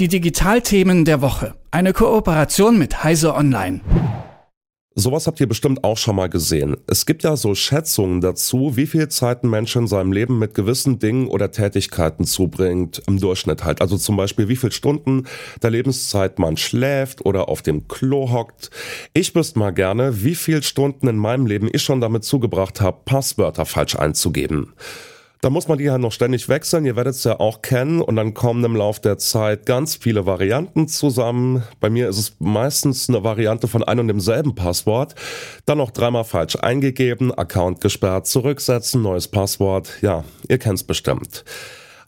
Die Digitalthemen der Woche. Eine Kooperation mit Heise Online. Sowas habt ihr bestimmt auch schon mal gesehen. Es gibt ja so Schätzungen dazu, wie viel Zeit ein Mensch in seinem Leben mit gewissen Dingen oder Tätigkeiten zubringt, im Durchschnitt halt. Also zum Beispiel, wie viel Stunden der Lebenszeit man schläft oder auf dem Klo hockt. Ich wüsste mal gerne, wie viel Stunden in meinem Leben ich schon damit zugebracht habe, Passwörter falsch einzugeben. Da muss man die ja noch ständig wechseln. Ihr werdet es ja auch kennen und dann kommen im Laufe der Zeit ganz viele Varianten zusammen. Bei mir ist es meistens eine Variante von einem und demselben Passwort. Dann noch dreimal falsch eingegeben, Account gesperrt, zurücksetzen, neues Passwort. Ja, ihr kennt es bestimmt.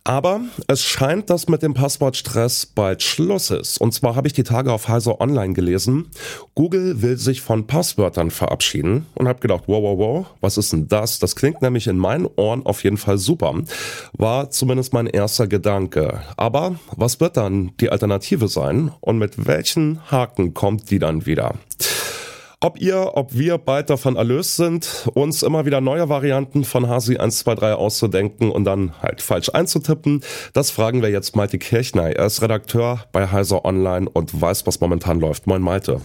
Aber es scheint, dass mit dem Passwortstress bald Schluss ist. Und zwar habe ich die Tage auf Heiser Online gelesen. Google will sich von Passwörtern verabschieden und habe gedacht, wow, wow, wow, was ist denn das? Das klingt nämlich in meinen Ohren auf jeden Fall super. War zumindest mein erster Gedanke. Aber was wird dann die Alternative sein? Und mit welchen Haken kommt die dann wieder? Ob ihr, ob wir bald davon erlöst sind, uns immer wieder neue Varianten von Hasi 123 auszudenken und dann halt falsch einzutippen, das fragen wir jetzt Malte Kirchner. Er ist Redakteur bei Heiser Online und weiß, was momentan läuft. Moin Malte.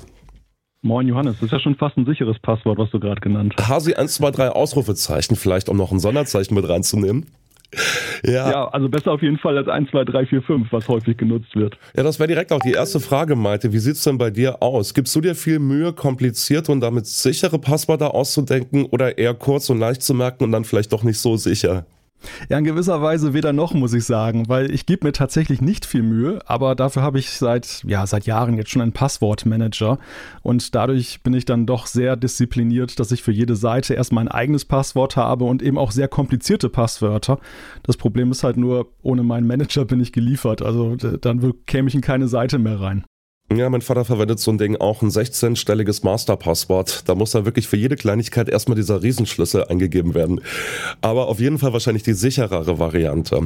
Moin Johannes, das ist ja schon fast ein sicheres Passwort, was du gerade genannt hast. Hasi 123 Ausrufezeichen, vielleicht um noch ein Sonderzeichen mit reinzunehmen. Ja. ja, also besser auf jeden Fall als 1, 2, 3, 4, 5, was häufig genutzt wird. Ja, das wäre direkt auch die erste Frage, Malte. Wie sieht's denn bei dir aus? Gibst du dir viel Mühe, komplizierte und damit sichere Passwörter auszudenken oder eher kurz und leicht zu merken und dann vielleicht doch nicht so sicher? Ja, in gewisser Weise weder noch, muss ich sagen, weil ich gebe mir tatsächlich nicht viel Mühe, aber dafür habe ich seit, ja, seit Jahren jetzt schon einen Passwortmanager und dadurch bin ich dann doch sehr diszipliniert, dass ich für jede Seite erstmal ein eigenes Passwort habe und eben auch sehr komplizierte Passwörter. Das Problem ist halt nur, ohne meinen Manager bin ich geliefert, also dann käme ich in keine Seite mehr rein. Ja, mein Vater verwendet so ein Ding auch ein 16-stelliges Masterpasswort. Da muss dann wirklich für jede Kleinigkeit erstmal dieser Riesenschlüssel eingegeben werden. Aber auf jeden Fall wahrscheinlich die sicherere Variante.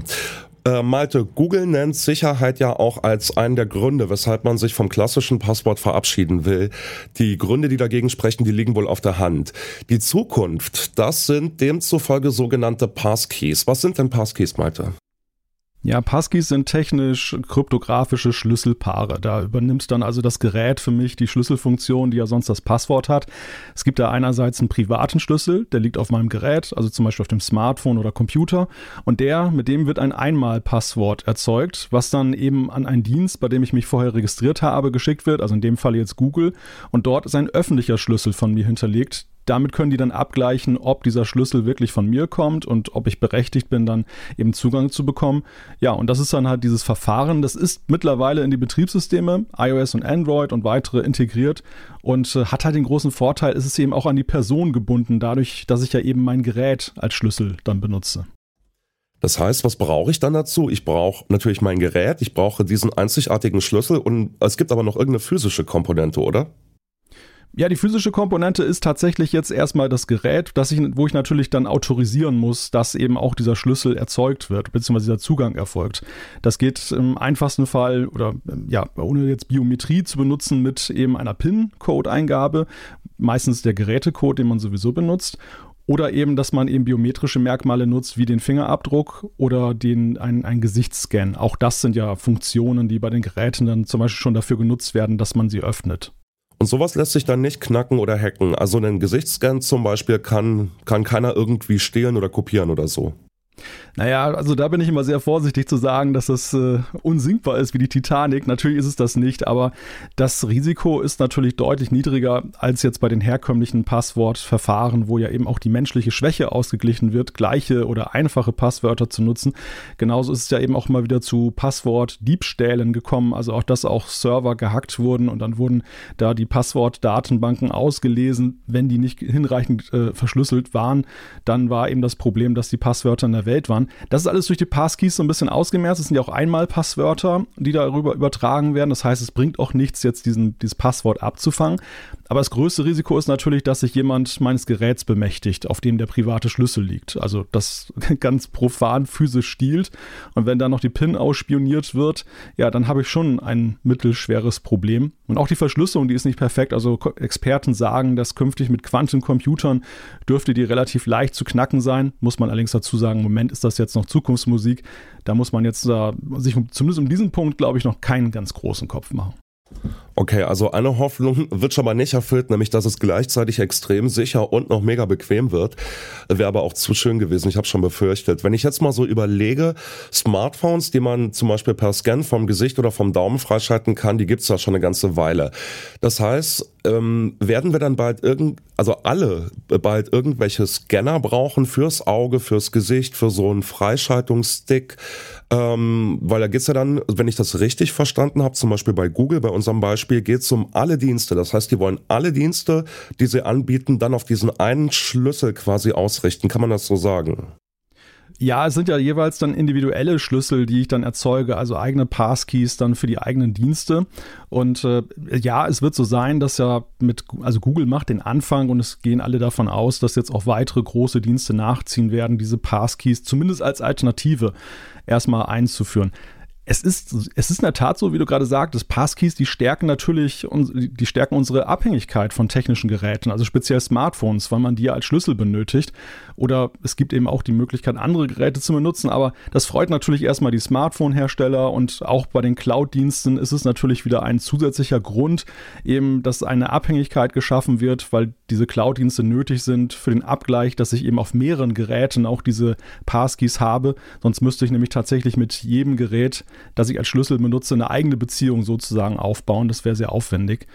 Äh, Malte, Google nennt Sicherheit ja auch als einen der Gründe, weshalb man sich vom klassischen Passwort verabschieden will. Die Gründe, die dagegen sprechen, die liegen wohl auf der Hand. Die Zukunft, das sind demzufolge sogenannte Passkeys. Was sind denn Passkeys, Malte? Ja, Passkeys sind technisch kryptografische Schlüsselpaare. Da übernimmt dann also das Gerät für mich die Schlüsselfunktion, die ja sonst das Passwort hat. Es gibt da einerseits einen privaten Schlüssel, der liegt auf meinem Gerät, also zum Beispiel auf dem Smartphone oder Computer. Und der, mit dem wird ein Einmal-Passwort erzeugt, was dann eben an einen Dienst, bei dem ich mich vorher registriert habe, geschickt wird, also in dem Fall jetzt Google. Und dort ist ein öffentlicher Schlüssel von mir hinterlegt, damit können die dann abgleichen, ob dieser Schlüssel wirklich von mir kommt und ob ich berechtigt bin, dann eben Zugang zu bekommen. Ja, und das ist dann halt dieses Verfahren. Das ist mittlerweile in die Betriebssysteme, iOS und Android und weitere integriert und äh, hat halt den großen Vorteil, ist es eben auch an die Person gebunden, dadurch, dass ich ja eben mein Gerät als Schlüssel dann benutze. Das heißt, was brauche ich dann dazu? Ich brauche natürlich mein Gerät, ich brauche diesen einzigartigen Schlüssel und es gibt aber noch irgendeine physische Komponente, oder? Ja, die physische Komponente ist tatsächlich jetzt erstmal das Gerät, das ich, wo ich natürlich dann autorisieren muss, dass eben auch dieser Schlüssel erzeugt wird, beziehungsweise dieser Zugang erfolgt. Das geht im einfachsten Fall oder ja, ohne jetzt Biometrie zu benutzen mit eben einer PIN-Code-Eingabe, meistens der Gerätecode, den man sowieso benutzt. Oder eben, dass man eben biometrische Merkmale nutzt, wie den Fingerabdruck oder den, ein, ein Gesichtsscan. Auch das sind ja Funktionen, die bei den Geräten dann zum Beispiel schon dafür genutzt werden, dass man sie öffnet. Und sowas lässt sich dann nicht knacken oder hacken. Also einen Gesichtsscan zum Beispiel kann, kann keiner irgendwie stehlen oder kopieren oder so. Naja, also da bin ich immer sehr vorsichtig zu sagen, dass das äh, unsinkbar ist wie die Titanic. Natürlich ist es das nicht, aber das Risiko ist natürlich deutlich niedriger als jetzt bei den herkömmlichen Passwortverfahren, wo ja eben auch die menschliche Schwäche ausgeglichen wird, gleiche oder einfache Passwörter zu nutzen. Genauso ist es ja eben auch mal wieder zu Passwortdiebstählen gekommen, also auch, dass auch Server gehackt wurden und dann wurden da die Passwortdatenbanken ausgelesen. Wenn die nicht hinreichend äh, verschlüsselt waren, dann war eben das Problem, dass die Passwörter in der Welt waren. Das ist alles durch die Passkeys so ein bisschen ausgemerzt. Es sind ja auch Einmal-Passwörter, die darüber übertragen werden. Das heißt, es bringt auch nichts, jetzt diesen, dieses Passwort abzufangen. Aber das größte Risiko ist natürlich, dass sich jemand meines Geräts bemächtigt, auf dem der private Schlüssel liegt. Also das ganz profan physisch stiehlt. Und wenn da noch die PIN ausspioniert wird, ja, dann habe ich schon ein mittelschweres Problem. Und auch die Verschlüsselung, die ist nicht perfekt. Also Experten sagen, dass künftig mit Quantencomputern dürfte die relativ leicht zu knacken sein. Muss man allerdings dazu sagen, im Moment ist das jetzt noch Zukunftsmusik. Da muss man jetzt äh, sich um, zumindest um diesen Punkt, glaube ich, noch keinen ganz großen Kopf machen. Okay, also eine Hoffnung wird schon mal nicht erfüllt, nämlich dass es gleichzeitig extrem sicher und noch mega bequem wird. Wäre aber auch zu schön gewesen, ich habe schon befürchtet. Wenn ich jetzt mal so überlege, Smartphones, die man zum Beispiel per Scan vom Gesicht oder vom Daumen freischalten kann, die gibt's ja schon eine ganze Weile. Das heißt, ähm, werden wir dann bald irgend, also alle bald irgendwelche Scanner brauchen fürs Auge, fürs Gesicht, für so einen Freischaltungsstick? Ähm, weil da geht's ja dann, wenn ich das richtig verstanden habe, zum Beispiel bei Google, bei unserem Beispiel, geht's um alle Dienste. Das heißt, die wollen alle Dienste, die sie anbieten, dann auf diesen einen Schlüssel quasi ausrichten. Kann man das so sagen? Ja, es sind ja jeweils dann individuelle Schlüssel, die ich dann erzeuge, also eigene Passkeys dann für die eigenen Dienste. Und äh, ja, es wird so sein, dass ja mit, also Google macht den Anfang und es gehen alle davon aus, dass jetzt auch weitere große Dienste nachziehen werden, diese Passkeys zumindest als Alternative erstmal einzuführen es ist, es ist in der Tat so, wie du gerade sagtest, Passkeys, die stärken natürlich, die stärken unsere Abhängigkeit von technischen Geräten, also speziell Smartphones, weil man die als Schlüssel benötigt. Oder es gibt eben auch die Möglichkeit, andere Geräte zu benutzen. Aber das freut natürlich erstmal die Smartphone-Hersteller und auch bei den Cloud-Diensten ist es natürlich wieder ein zusätzlicher Grund, eben, dass eine Abhängigkeit geschaffen wird, weil diese Cloud-Dienste nötig sind für den Abgleich, dass ich eben auf mehreren Geräten auch diese Passkeys habe. Sonst müsste ich nämlich tatsächlich mit jedem Gerät dass ich als Schlüssel benutze, eine eigene Beziehung sozusagen aufbauen. Das wäre sehr aufwendig.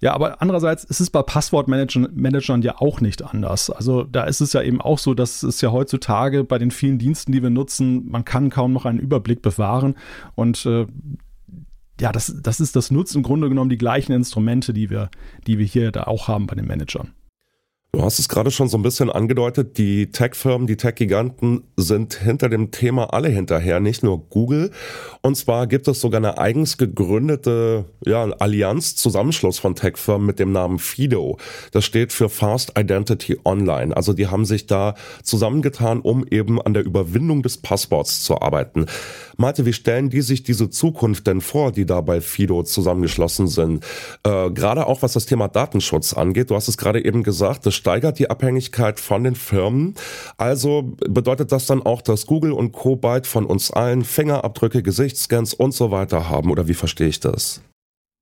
Ja, aber andererseits ist es bei Passwortmanagern ja auch nicht anders. Also da ist es ja eben auch so, dass es ja heutzutage bei den vielen Diensten, die wir nutzen, man kann kaum noch einen Überblick bewahren. Und äh, ja, das, das ist das nutzt im Grunde genommen die gleichen Instrumente, die wir, die wir hier da auch haben bei den Managern. Du hast es gerade schon so ein bisschen angedeutet, die Tech-Firmen, die Tech-Giganten sind hinter dem Thema alle hinterher, nicht nur Google. Und zwar gibt es sogar eine eigens gegründete ja, Allianz, Zusammenschluss von Tech-Firmen mit dem Namen FIDO. Das steht für Fast Identity Online. Also die haben sich da zusammengetan, um eben an der Überwindung des Passworts zu arbeiten. Malte, wie stellen die sich diese Zukunft denn vor, die da bei FIDO zusammengeschlossen sind? Äh, gerade auch was das Thema Datenschutz angeht. Du hast es gerade eben gesagt, das steigert die Abhängigkeit von den Firmen. Also bedeutet das dann auch, dass Google und Co. bald von uns allen Fingerabdrücke, Gesichtsscans und so weiter haben? Oder wie verstehe ich das?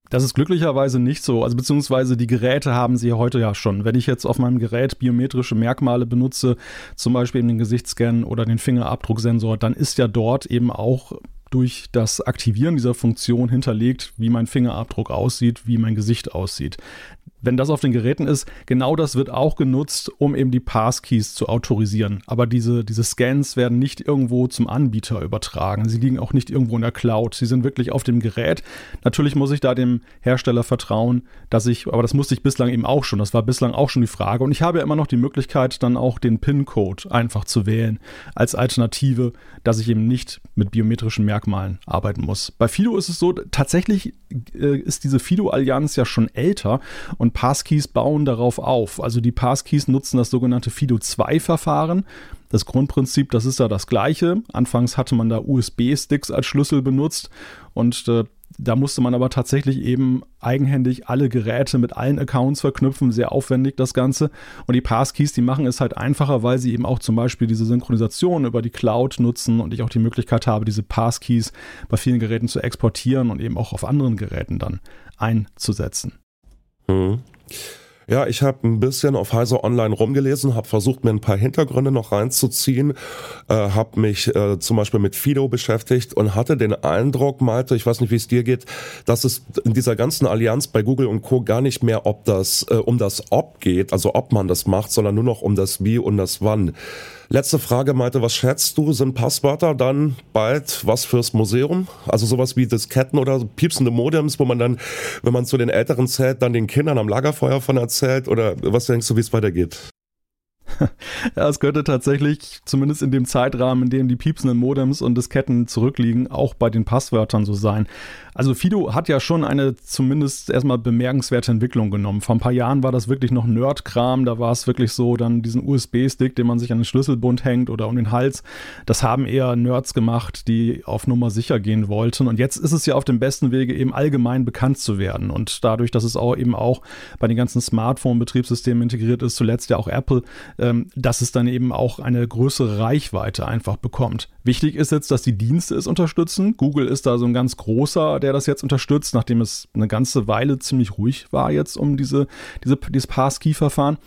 Das ist glücklicherweise nicht so. Also beziehungsweise die Geräte haben sie heute ja schon. Wenn ich jetzt auf meinem Gerät biometrische Merkmale benutze, zum Beispiel den Gesichtsscan oder den Fingerabdrucksensor, dann ist ja dort eben auch durch das Aktivieren dieser Funktion hinterlegt, wie mein Fingerabdruck aussieht, wie mein Gesicht aussieht wenn das auf den Geräten ist, genau das wird auch genutzt, um eben die Passkeys zu autorisieren. Aber diese, diese Scans werden nicht irgendwo zum Anbieter übertragen. Sie liegen auch nicht irgendwo in der Cloud. Sie sind wirklich auf dem Gerät. Natürlich muss ich da dem Hersteller vertrauen, dass ich, aber das musste ich bislang eben auch schon. Das war bislang auch schon die Frage. Und ich habe ja immer noch die Möglichkeit, dann auch den PIN-Code einfach zu wählen als Alternative, dass ich eben nicht mit biometrischen Merkmalen arbeiten muss. Bei Fido ist es so, tatsächlich äh, ist diese Fido-Allianz ja schon älter und Passkeys bauen darauf auf. Also die Passkeys nutzen das sogenannte FIDO2-Verfahren. Das Grundprinzip, das ist ja das gleiche. Anfangs hatte man da USB-Sticks als Schlüssel benutzt und äh, da musste man aber tatsächlich eben eigenhändig alle Geräte mit allen Accounts verknüpfen, sehr aufwendig das Ganze. Und die Passkeys, die machen es halt einfacher, weil sie eben auch zum Beispiel diese Synchronisation über die Cloud nutzen und ich auch die Möglichkeit habe, diese Passkeys bei vielen Geräten zu exportieren und eben auch auf anderen Geräten dann einzusetzen. Mhm. Ja, ich habe ein bisschen auf Heise Online rumgelesen, habe versucht, mir ein paar Hintergründe noch reinzuziehen, äh, habe mich äh, zum Beispiel mit Fido beschäftigt und hatte den Eindruck, Malte, ich weiß nicht, wie es dir geht, dass es in dieser ganzen Allianz bei Google und Co. gar nicht mehr ob das, äh, um das Ob geht, also ob man das macht, sondern nur noch um das Wie und das Wann. Letzte Frage, Malte, was schätzt du? Sind Passwörter dann bald was fürs Museum? Also sowas wie Disketten oder piepsende Modems, wo man dann, wenn man zu den Älteren zählt, dann den Kindern am Lagerfeuer von erzählt? Oder was denkst du, wie es weitergeht? ja, es könnte tatsächlich, zumindest in dem Zeitrahmen, in dem die piepsenden Modems und Disketten zurückliegen, auch bei den Passwörtern so sein. Also Fido hat ja schon eine zumindest erstmal bemerkenswerte Entwicklung genommen. Vor ein paar Jahren war das wirklich noch Nerd-Kram, da war es wirklich so, dann diesen USB-Stick, den man sich an den Schlüsselbund hängt oder um den Hals. Das haben eher Nerds gemacht, die auf Nummer sicher gehen wollten. Und jetzt ist es ja auf dem besten Wege, eben allgemein bekannt zu werden. Und dadurch, dass es auch eben auch bei den ganzen Smartphone-Betriebssystemen integriert ist, zuletzt ja auch Apple, äh, ähm, dass es dann eben auch eine größere Reichweite einfach bekommt. Wichtig ist jetzt, dass die Dienste es unterstützen. Google ist da so ein ganz großer, der das jetzt unterstützt, nachdem es eine ganze Weile ziemlich ruhig war jetzt um diese, diese, dieses Passkey-Verfahren.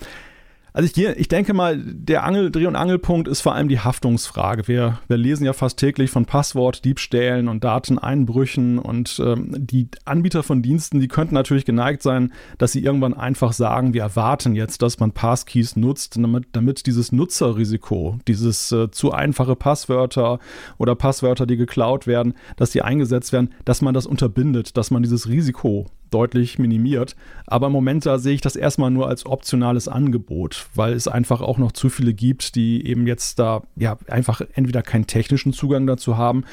Also ich, ich denke mal, der Angel, Dreh- und Angelpunkt ist vor allem die Haftungsfrage. Wir, wir lesen ja fast täglich von Passwortdiebstählen und Dateneinbrüchen und ähm, die Anbieter von Diensten, die könnten natürlich geneigt sein, dass sie irgendwann einfach sagen, wir erwarten jetzt, dass man Passkeys nutzt, damit, damit dieses Nutzerrisiko, dieses äh, zu einfache Passwörter oder Passwörter, die geklaut werden, dass die eingesetzt werden, dass man das unterbindet, dass man dieses Risiko deutlich minimiert. Aber im Moment da sehe ich das erstmal nur als optionales Angebot, weil es einfach auch noch zu viele gibt, die eben jetzt da ja einfach entweder keinen technischen Zugang dazu haben,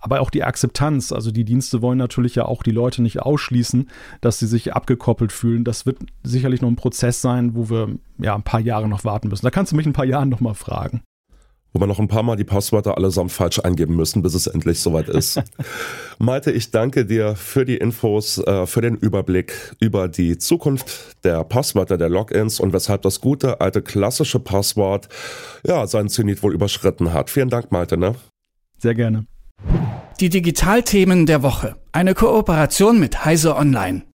aber auch die Akzeptanz. Also die Dienste wollen natürlich ja auch die Leute nicht ausschließen, dass sie sich abgekoppelt fühlen. Das wird sicherlich noch ein Prozess sein, wo wir ja ein paar Jahre noch warten müssen. Da kannst du mich ein paar Jahren noch mal fragen wo wir noch ein paar Mal die Passwörter allesamt falsch eingeben müssen, bis es endlich soweit ist. Malte, ich danke dir für die Infos, äh, für den Überblick über die Zukunft der Passwörter, der Logins und weshalb das gute, alte, klassische Passwort ja seinen Zenit wohl überschritten hat. Vielen Dank, Malte. Ne? Sehr gerne. Die Digitalthemen der Woche. Eine Kooperation mit Heise Online.